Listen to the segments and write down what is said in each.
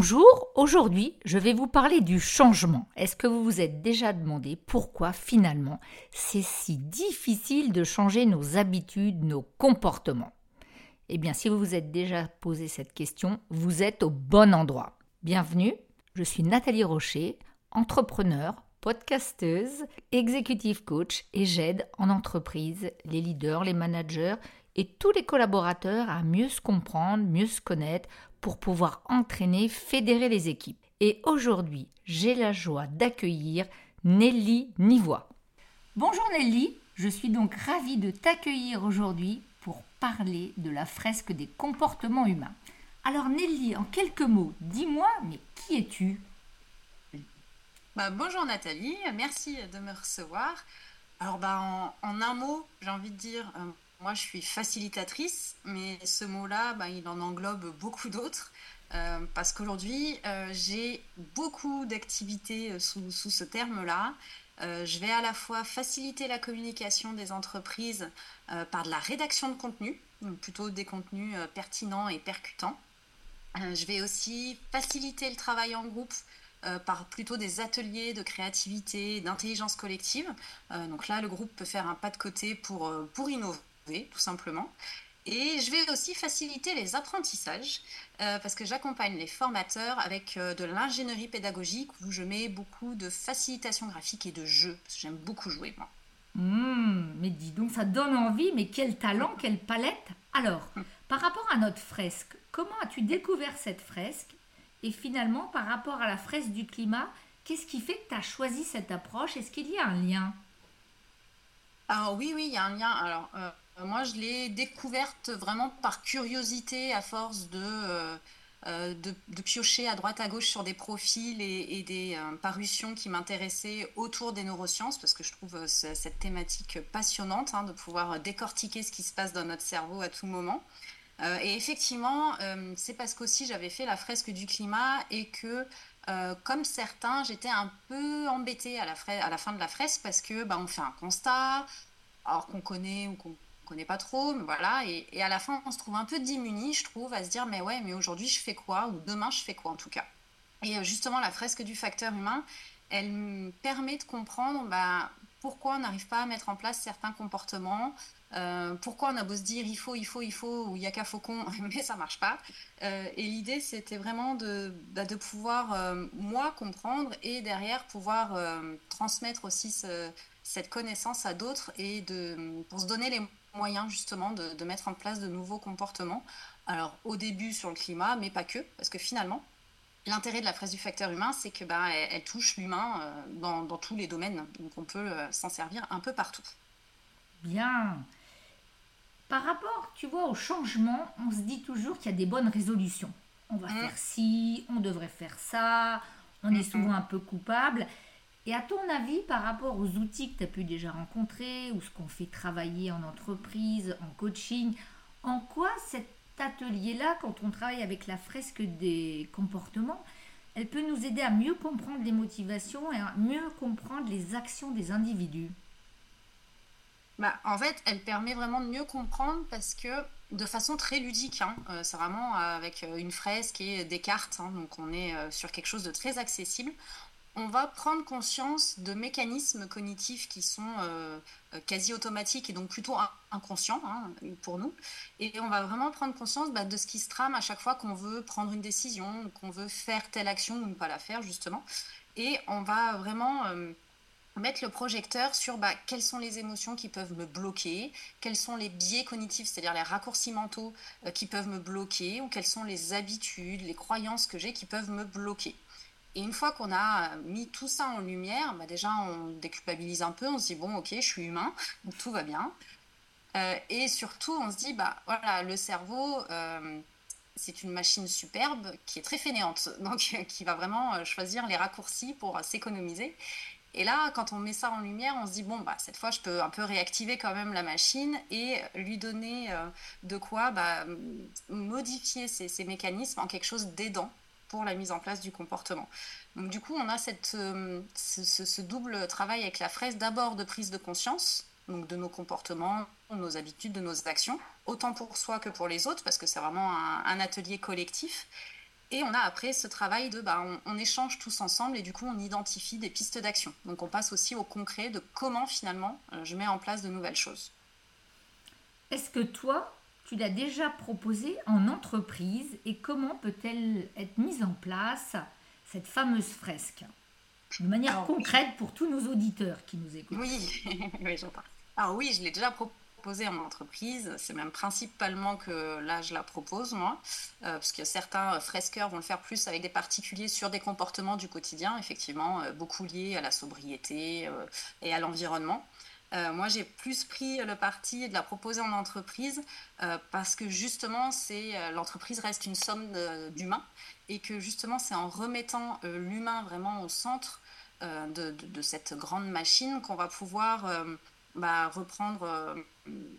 Bonjour, aujourd'hui je vais vous parler du changement. Est-ce que vous vous êtes déjà demandé pourquoi finalement c'est si difficile de changer nos habitudes, nos comportements? Eh bien si vous vous êtes déjà posé cette question, vous êtes au bon endroit. Bienvenue, je suis Nathalie Rocher, entrepreneur, podcasteuse, executive coach et j'aide en entreprise les leaders, les managers et tous les collaborateurs à mieux se comprendre, mieux se connaître pour pouvoir entraîner, fédérer les équipes. Et aujourd'hui, j'ai la joie d'accueillir Nelly Nivois. Bonjour Nelly, je suis donc ravie de t'accueillir aujourd'hui pour parler de la fresque des comportements humains. Alors Nelly, en quelques mots, dis-moi, mais qui es-tu? Bah, Bonjour Nathalie, merci de me recevoir. Alors bah, en, en un mot, j'ai envie de dire, euh, moi, je suis facilitatrice, mais ce mot-là, bah, il en englobe beaucoup d'autres. Euh, parce qu'aujourd'hui, euh, j'ai beaucoup d'activités euh, sous, ce terme-là. je vais à la fois faciliter la communication des entreprises par de la rédaction de contenu, plutôt des contenus pertinents et percutants. je vais aussi faciliter le travail en groupe par plutôt des ateliers de créativité, d'intelligence collective. donc là, le groupe peut faire un pas de côté pour, pour innover tout simplement. Et je vais aussi faciliter les apprentissages euh, parce que j'accompagne les formateurs avec euh, de l'ingénierie pédagogique où je mets beaucoup de facilitation graphique et de jeu. J'aime beaucoup jouer, moi. Mmh, mais dis donc, ça donne envie, mais quel talent, quelle palette Alors, hum. par rapport à notre fresque, comment as-tu découvert cette fresque? Et finalement, par rapport à la fresque du climat, qu'est-ce qui fait que tu as choisi cette approche? Est-ce qu'il y a un lien? Alors oui, oui, il y a un lien. Alors, euh, moi, je l'ai découverte vraiment par curiosité à force de, euh, euh, de, piocher à droite à gauche sur des profils et, des parutions qui m'intéressaient autour des neurosciences, parce que je trouve cette thématique passionnante hein, de pouvoir décortiquer ce qui se passe dans notre cerveau à tout moment. et effectivement, c'est parce qu'aussi j'avais fait la fresque du climat et que comme certains, j'étais un peu embêtée à la, à la, fin de la fresque parce que bah, on fait un constat, alors qu'on connaît ou qu'on connaît pas trop, mais voilà. Et, à la fin, on se trouve un peu démuni, je trouve, à se dire, mais ouais, mais aujourd'hui, je fais quoi Ou demain, je fais quoi, en tout cas Et euh, justement, la fresque du facteur humain, elle me permet de comprendre bah, pourquoi on n'arrive pas à mettre en place certains comportements, euh, pourquoi on a beau se dire il faut, il faut, il faut, ou il y a qu'à faucon, mais ça marche pas. Euh, et l'idée, c'était vraiment de, bah, pouvoir, moi, comprendre et derrière pouvoir transmettre aussi cette connaissance à d'autres et de, pour se donner les moyen justement de, mettre en place de nouveaux comportements. Alors au début sur le climat, mais pas que, parce que finalement, l'intérêt de la presse du facteur humain, c'est que bah, elle, touche l'humain euh, dans, dans, tous les domaines, donc on peut euh, s'en servir un peu partout. Bien. Par rapport, tu vois, au changement, on se dit toujours qu'il y a des bonnes résolutions. On va mmh. faire ci, on devrait faire ça, on est souvent un peu coupable. Et à ton avis, par rapport aux outils que tu as pu déjà rencontrer ou ce qu'on fait travailler en entreprise, en coaching, en quoi cet atelier-là, quand on travaille avec la fresque des comportements, elle peut nous aider à mieux comprendre les motivations et à mieux comprendre les actions des individus? Bah, En fait, elle permet vraiment de mieux comprendre parce que de façon très ludique, hein, euh, c'est vraiment avec une fresque et des cartes, hein, donc on est euh, sur quelque chose de très accessible on va prendre conscience de mécanismes cognitifs qui sont euh, euh, quasi automatiques et donc plutôt inconscients hein, pour nous. Et on va vraiment prendre conscience bah, de ce qui se trame à chaque fois qu'on veut prendre une décision, qu'on veut faire telle action ou ne pas la faire justement. Et on va vraiment euh, mettre le projecteur sur bah, quelles sont les émotions qui peuvent me bloquer, quels sont les biais cognitifs, c'est-à-dire les raccourcis mentaux qui peuvent me bloquer, ou quelles sont les habitudes, les croyances que j'ai qui peuvent me bloquer. Et une fois qu'on a mis tout ça en lumière, bah déjà on déculpabilise un peu, on se dit bon ok je suis humain, tout va bien. Euh, et surtout on se dit bah voilà le cerveau euh, c'est une machine superbe qui est très fainéante, donc qui va vraiment euh, choisir les raccourcis pour s'économiser. Et là, quand on met ça en lumière, on se dit bon bah cette fois je peux un peu réactiver quand même la machine et lui donner de quoi bah, modifier ces mécanismes en quelque chose d'aidant pour la mise en place du comportement. Donc du coup, on a cette, euh, ce, double travail avec la fraise, d'abord de prise de conscience, donc de nos comportements, nos habitudes, de nos actions, autant pour soi que pour les autres, parce que c'est vraiment un, atelier collectif. Et on a après ce travail de, bah, on, échange tous ensemble et du coup on identifie des pistes d'action. Donc on passe aussi au concret de comment finalement euh, je mets en place de nouvelles choses. Est-ce que toi, tu l'as déjà proposé en entreprise et comment peut-elle être mise en place, cette fameuse fresque? De manière concrète pour tous nos auditeurs qui nous écoutent. Oui, oui j'entends. Alors oui, je l'ai déjà proposé proposée en entreprise. C'est même principalement que là, je la propose, moi, euh, parce que certains fresqueurs vont le faire plus avec des particuliers sur des comportements du quotidien, effectivement, euh, beaucoup liés à la sobriété euh, et à l'environnement. Moi, j'ai plus pris le parti de la proposer en entreprise parce que justement, c'est l'entreprise reste une somme d'humains et que justement, c'est en remettant l'humain vraiment au centre de, cette grande machine qu'on va pouvoir bah, euh,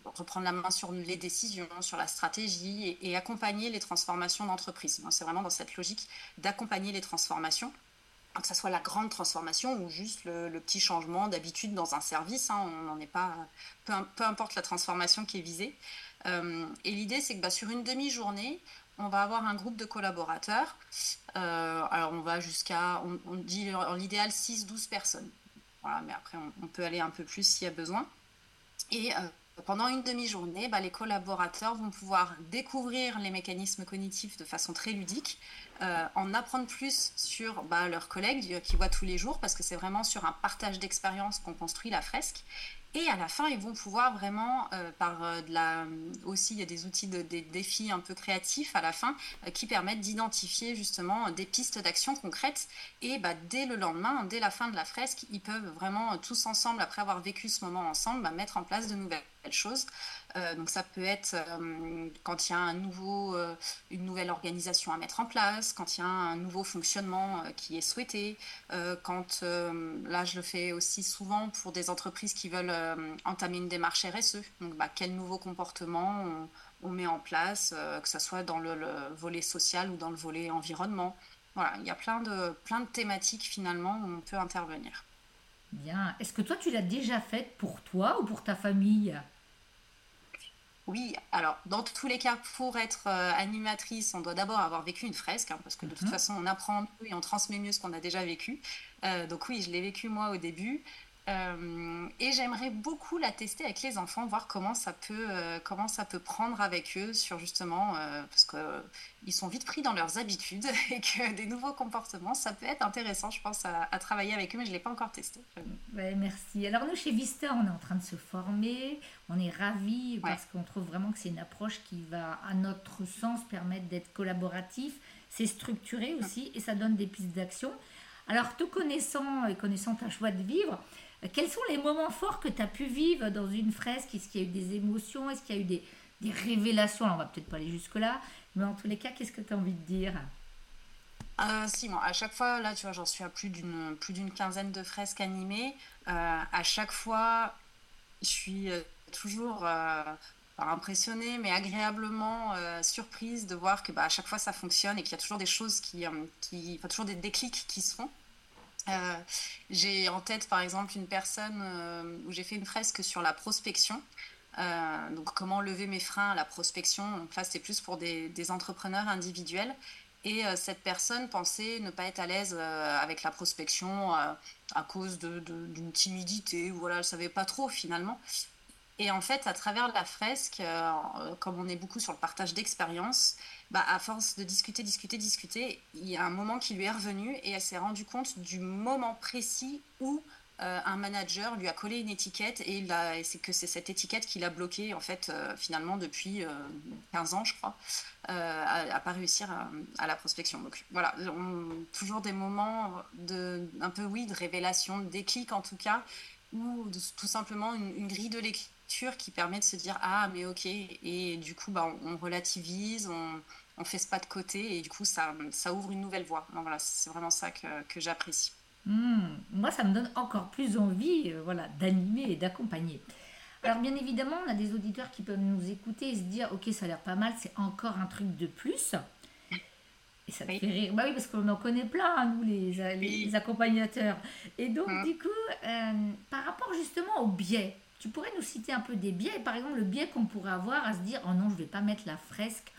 reprendre la main sur les décisions, sur la stratégie et, accompagner les transformations d'entreprise. C'est vraiment dans cette logique d'accompagner les transformations, que ce soit la grande transformation ou juste le, petit changement d'habitude dans un service. Hein, on n'en est pas, peu, peu, importe la transformation qui est visée. Euh, et l'idée, c'est que bah, sur une demi-journée, on va avoir un groupe de collaborateurs. Euh, alors, on va jusqu'à, on, dit en l'idéal 6-12 personnes mais après, on, peut aller un peu plus s'il y a besoin. Et euh, pendant une demi-journée, bah, les collaborateurs vont pouvoir découvrir les mécanismes cognitifs de façon très ludique, euh, en apprendre plus sur bah, leurs collègues qui voient tous les jours, parce que c'est vraiment sur un partage d'expérience qu'on construit la fresque. Et à la fin, ils vont pouvoir vraiment, euh, par euh, aussi, il y a des outils, de, des défis un peu créatifs à la fin euh, qui permettent d'identifier justement des pistes d'action concrètes. Et bah, dès le lendemain, dès la fin de la fresque, ils peuvent vraiment tous ensemble, après avoir vécu ce moment ensemble, bah, mettre en place de nouvelles choses. Donc ça peut être quand il y a un nouveau, une nouvelle organisation à mettre en place, quand il y a un nouveau fonctionnement qui est souhaité, quand là je le fais aussi souvent pour des entreprises qui veulent entamer une démarche RSE. Donc bah, quel nouveau comportement on, met en place, que ce soit dans le, volet social ou dans le volet environnement. Voilà, il y a plein de, plein de thématiques finalement où on peut intervenir. Bien. Est-ce que toi, tu l'as déjà faite pour toi ou pour ta famille? Oui, alors dans tous les cas, pour être euh, animatrice, on doit d'abord avoir vécu une fresque, hein, parce que de toute mhm. façon, on apprend et on transmet mieux ce qu'on a déjà vécu. Euh, donc oui, je l'ai vécu moi au début. Euh, et j'aimerais beaucoup la tester avec les enfants, voir comment ça peut, euh, comment ça peut prendre avec eux sur justement, euh, parce qu'ils sont vite pris dans leurs habitudes et que des nouveaux comportements, ça peut être intéressant, je pense, à, travailler avec eux, mais je ne l'ai pas encore testé. merci. Alors nous, chez Vista, on est en train de se former, on est ravis parce qu'on trouve vraiment que c'est une approche qui va, à notre sens, permettre d'être collaboratif, c'est structuré aussi et ça donne des pistes d'action. Alors, tout connaissant et connaissant ta choix de vivre, quels sont les moments forts que tu as pu vivre dans une fresque? Est-ce qu'il y a eu des émotions? Est-ce qu'il y a eu des, révélations? On va peut-être pas aller jusque-là, mais en tous les cas, qu'est-ce que tu as envie de dire? Euh, si, à chaque fois, là, tu vois, j'en suis à plus d'une, plus d'une quinzaine de fresques animées. Euh, à chaque fois, je suis euh, toujours impressionnée, mais agréablement surprise de voir que bah, à chaque fois ça fonctionne et qu'il y a toujours des choses qui, qui toujours des déclics qui se font. Euh, j'ai en tête par exemple une personne euh, où j'ai fait une fresque sur la prospection. Euh, donc comment lever mes freins à la prospection. Donc là c'était plus pour des, des, entrepreneurs individuels. Et cette personne pensait ne pas être à l'aise avec la prospection à cause d'une timidité, ou voilà, elle savait pas trop finalement. Et en fait, à travers la fresque, comme on est beaucoup sur le partage d'expérience, bah, à force de discuter, discuter, discuter, il y a un moment qui lui est revenu et elle s'est rendue compte du moment précis où euh, un manager lui a collé une étiquette et, c'est que c'est cette étiquette qui l'a bloqué en fait euh, finalement depuis 15 euh, ans je crois à, pas réussir à, la prospection. Donc voilà toujours des moments de un peu oui de révélation de déclic en tout cas ou tout simplement une, grille de lecture qui permet de se dire ah mais ok et du coup bah, on, relativise on, on fait ce pas de côté et du coup ça, ça ouvre une nouvelle voie. voilà, c'est vraiment ça que, que j'apprécie. Hmm, moi, ça me donne encore plus envie euh, voilà, d'animer et d'accompagner. Alors bien évidemment, on a des auditeurs qui peuvent nous écouter et se dire, ok, ça a l'air pas mal, c'est encore un truc de plus. Et ça te fait rire. Bah oui, parce qu'on en connaît plein, hein, nous, les, les, accompagnateurs. Et donc, hum. du coup, euh, par rapport justement au biais, tu pourrais nous citer un peu des biais, par exemple le biais qu'on pourrait avoir à se dire, oh non, je ne vais pas mettre la fresque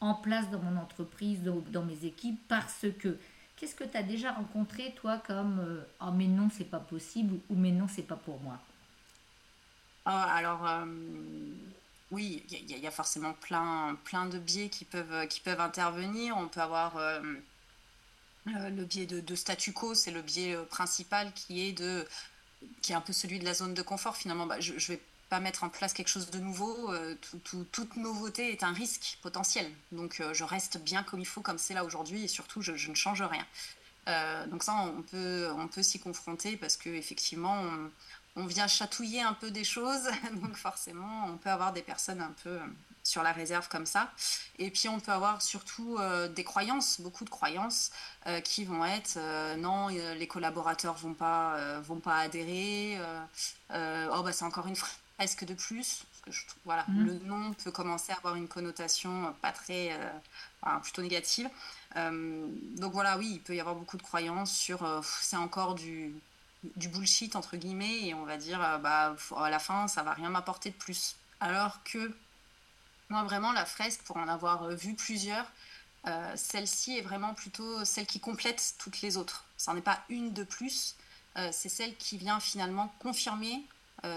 en place dans mon entreprise, dans, mes équipes, parce que. Qu'est-ce que tu as déjà rencontré, toi, comme Oh, mais non, c'est pas possible ou mais non, c'est pas pour moi? Ah, Alors, oui, il y, a forcément plein, plein de biais qui peuvent, qui peuvent intervenir. On peut avoir le biais de, statu quo, c'est le biais principal qui est de qui est un peu celui de la zone de confort finalement. Bah, je, ne vais pas mettre en place quelque chose de nouveau. Euh, toute nouveauté est un risque potentiel. Donc euh, je reste bien comme il faut, comme c'est là aujourd'hui, et surtout je, ne change rien. Euh, donc ça, on peut, on peut s'y confronter parce que effectivement, on, vient chatouiller un peu des choses. donc forcément, on peut avoir des personnes un peu sur la réserve comme ça. Et puis on peut avoir surtout des croyances, beaucoup de croyances qui vont être non, les collaborateurs vont pas vont pas adhérer. oh bah c'est encore une fresque de plus. Parce que voilà, mmh. le nom peut commencer à avoir une connotation pas très, plutôt négative. donc voilà, oui, il peut y avoir beaucoup de croyances sur c'est encore du du bullshit entre guillemets et on va dire bah à la fin ça va rien m'apporter de plus alors que moi, vraiment, la fresque, pour en avoir euh, vu plusieurs, euh, celle-ci est vraiment plutôt celle qui complète toutes les autres. Ce n'est pas une de plus, euh, c'est celle qui vient finalement confirmer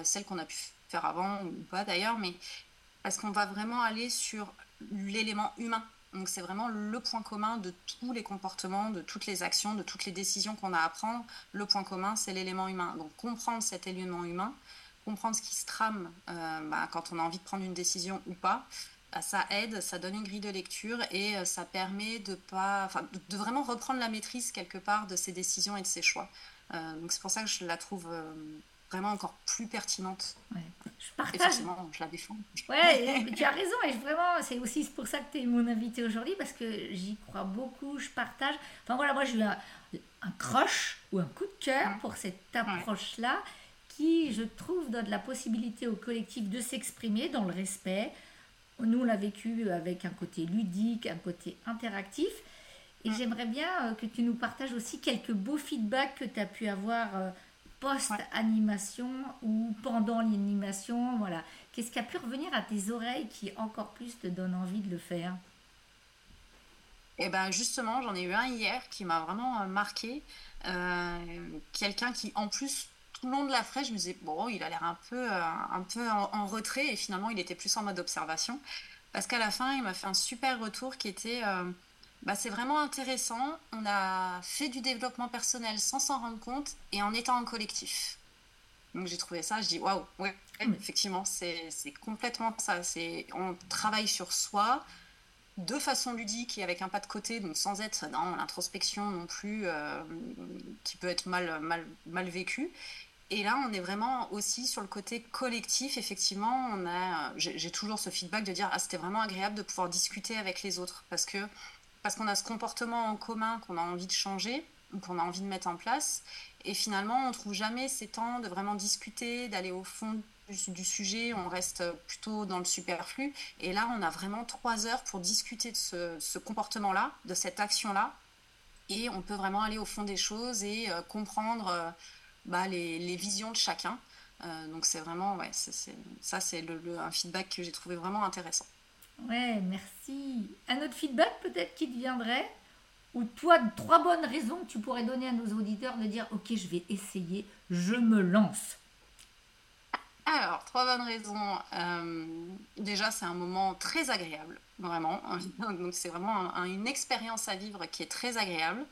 celle qu'on a pu avant ou pas d'ailleurs, mais parce qu'on va vraiment aller sur l'élément humain? Donc c'est vraiment le point commun de tous les comportements, de toutes les actions, de toutes les décisions qu'on a à prendre. Le point commun, c'est l'élément humain. Donc comprendre cet élément humain, comprendre ce qui se trame euh, bah, quand on a envie de prendre une décision ou pas, bah, ça aide, ça donne une grille de lecture et euh, ça permet de, pas, de, vraiment reprendre la maîtrise quelque part de ses décisions et de ses choix. Euh, donc c'est pour ça que je la trouve vraiment encore plus pertinente. Je partage. je la défends. Ouais, tu as raison et vraiment, c'est aussi pour ça que tu es mon invité aujourd'hui parce que j'y crois beaucoup, je partage. Enfin voilà, moi j'ai eu un, un crush ou un coup de cœur pour cette approche-là qui, je trouve, donne la possibilité au collectif de s'exprimer dans le respect. Nous, on l'a vécu avec un côté ludique, un côté interactif. Et mm. j'aimerais bien euh, que tu nous partages aussi quelques beaux feedbacks que tu as pu avoir euh, post-animation ou pendant l'animation. Voilà. Qu'est-ce qui a pu revenir à tes oreilles qui encore plus te donne envie de le faire? Eh ben justement, j'en ai eu un hier qui m'a vraiment euh, marqué. Quelqu'un qui, en plus, tout le long de la fraîche, je me disais, bon, il a l'air un peu, euh, un peu en, retrait, et finalement, il était plus en mode observation. Parce qu'à la fin, il m'a fait un super retour qui était, euh, bah, c'est vraiment intéressant, on a fait du développement personnel sans s'en rendre compte, et en étant en collectif. Donc j'ai trouvé ça, je dis, waouh, ouais, effectivement, c'est complètement ça. C'est On travaille sur soi, de façon ludique et avec un pas de côté, donc sans être dans l'introspection non plus, euh, qui peut être mal, mal, mal vécu. Et là, on est vraiment aussi sur le côté collectif. Effectivement, on a, j'ai toujours ce feedback de dire ah c'était vraiment agréable de pouvoir discuter avec les autres parce que parce qu'on a ce comportement en commun qu'on a envie de changer, qu'on a envie de mettre en place. Et finalement, on trouve jamais ces temps de vraiment discuter, d'aller au fond du, sujet. On reste plutôt dans le superflu. Et là, on a vraiment trois heures pour discuter de ce, comportement-là, de cette action-là. Et on peut vraiment aller au fond des choses et euh, comprendre. Euh, bah, les, visions de chacun. Euh, donc c'est vraiment, ouais, ça c'est un feedback que j'ai trouvé vraiment intéressant. Ouais, merci. Un autre feedback peut-être qui te viendrait Ou toi, trois bonnes raisons que tu pourrais donner à nos auditeurs de dire, ok, je vais essayer, je me lance alors, trois bonnes raisons. Euh, déjà, c'est un moment très agréable, vraiment. Donc, c'est vraiment une expérience à vivre qui est très agréable.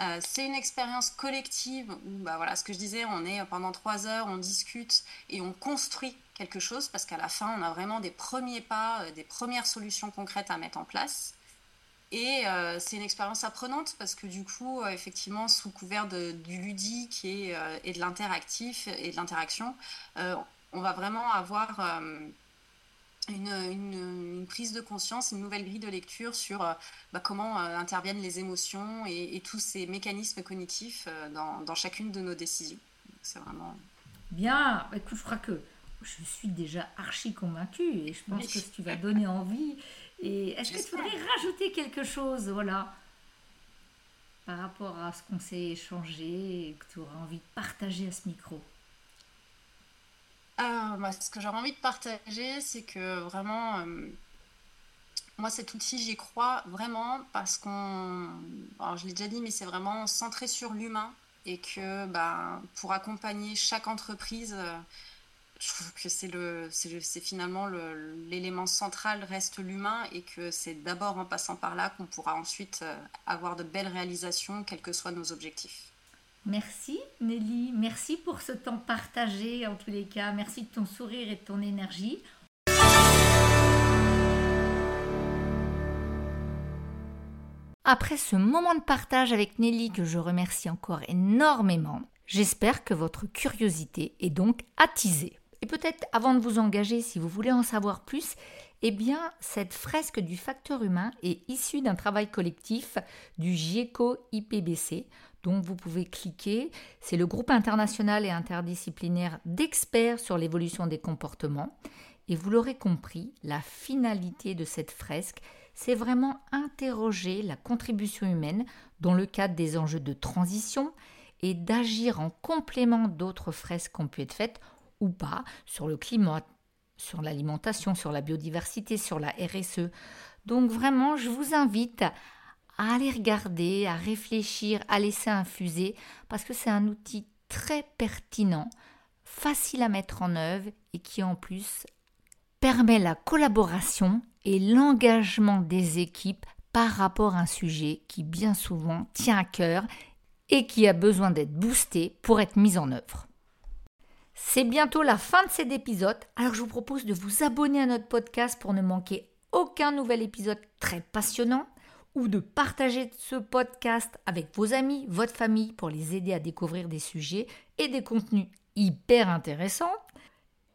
Euh, c'est une expérience collective où, bah, voilà, ce que je disais, on est pendant trois heures, on discute et on construit quelque chose parce qu'à la fin, on a vraiment des premiers pas, euh, des premières solutions concrètes à mettre en place. Et euh, c'est une expérience apprenante parce que du coup, effectivement, sous couvert du ludique et, de l'interactif et de l'interaction, on va vraiment avoir une, prise de conscience, une nouvelle grille de lecture sur euh, bah, comment euh, interviennent les émotions et, tous ces mécanismes cognitifs euh, dans, chacune de nos décisions. C'est vraiment... Bien, écoute, je crois que je suis déjà archi convaincue et je pense que tu vas donner envie. Et est-ce que tu voudrais rajouter quelque chose, voilà, par rapport à ce qu'on s'est échangé et que tu auras envie de partager à ce micro? Ah, bah, ce que j'aurais envie de partager, c'est que vraiment, euh, Moi, cet outil, j'y crois vraiment parce qu'on. Alors, je l'ai déjà dit, mais c'est vraiment centré sur l'humain et que bah, pour accompagner chaque entreprise, euh, je trouve que c'est le, c'est finalement l'élément central reste l'humain et que c'est d'abord en passant par là qu'on pourra ensuite euh, avoir de belles réalisations, quels que soient nos objectifs. Merci Nelly, merci pour ce temps partagé en tous les cas, merci de ton sourire et de ton énergie. Après ce moment de partage avec Nelly que je remercie encore énormément, j'espère que votre curiosité est donc attisée. Et peut-être avant de vous engager, si vous voulez en savoir plus, eh bien, cette fresque du facteur humain est issue d'un travail collectif du GIECO IPBC, dont vous pouvez cliquer. C'est le groupe international et interdisciplinaire d'experts sur l'évolution des comportements. Et vous l'aurez compris, la finalité de cette fresque, c'est vraiment interroger la contribution humaine dans le cadre des enjeux de transition et d'agir en complément d'autres fresques qui ont pu être faites ou pas sur le climat, sur l'alimentation, sur la biodiversité, sur la RSE. Donc vraiment, je vous invite à aller regarder, à réfléchir, à laisser infuser, parce que c'est un outil très pertinent, facile à mettre en œuvre et qui en plus permet la collaboration et l'engagement des équipes par rapport à un sujet qui bien souvent tient à cœur et qui a besoin d'être boosté pour être mis en œuvre. C'est bientôt la fin de cet épisode, alors je vous propose de vous abonner à notre podcast pour ne manquer aucun nouvel épisode très passionnant ou de partager ce podcast avec vos amis, votre famille pour les aider à découvrir des sujets et des contenus hyper intéressants.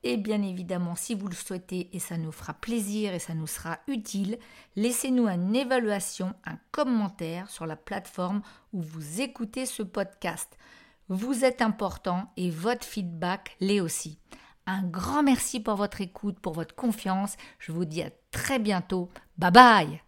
Et bien évidemment, si vous le souhaitez et ça nous fera plaisir et ça nous sera utile, laissez-nous une évaluation, un commentaire sur la plateforme où vous écoutez ce podcast. Vous êtes important et votre feedback l'est aussi. Un grand merci pour votre écoute, pour votre confiance. Je vous dis à très bientôt. Bye bye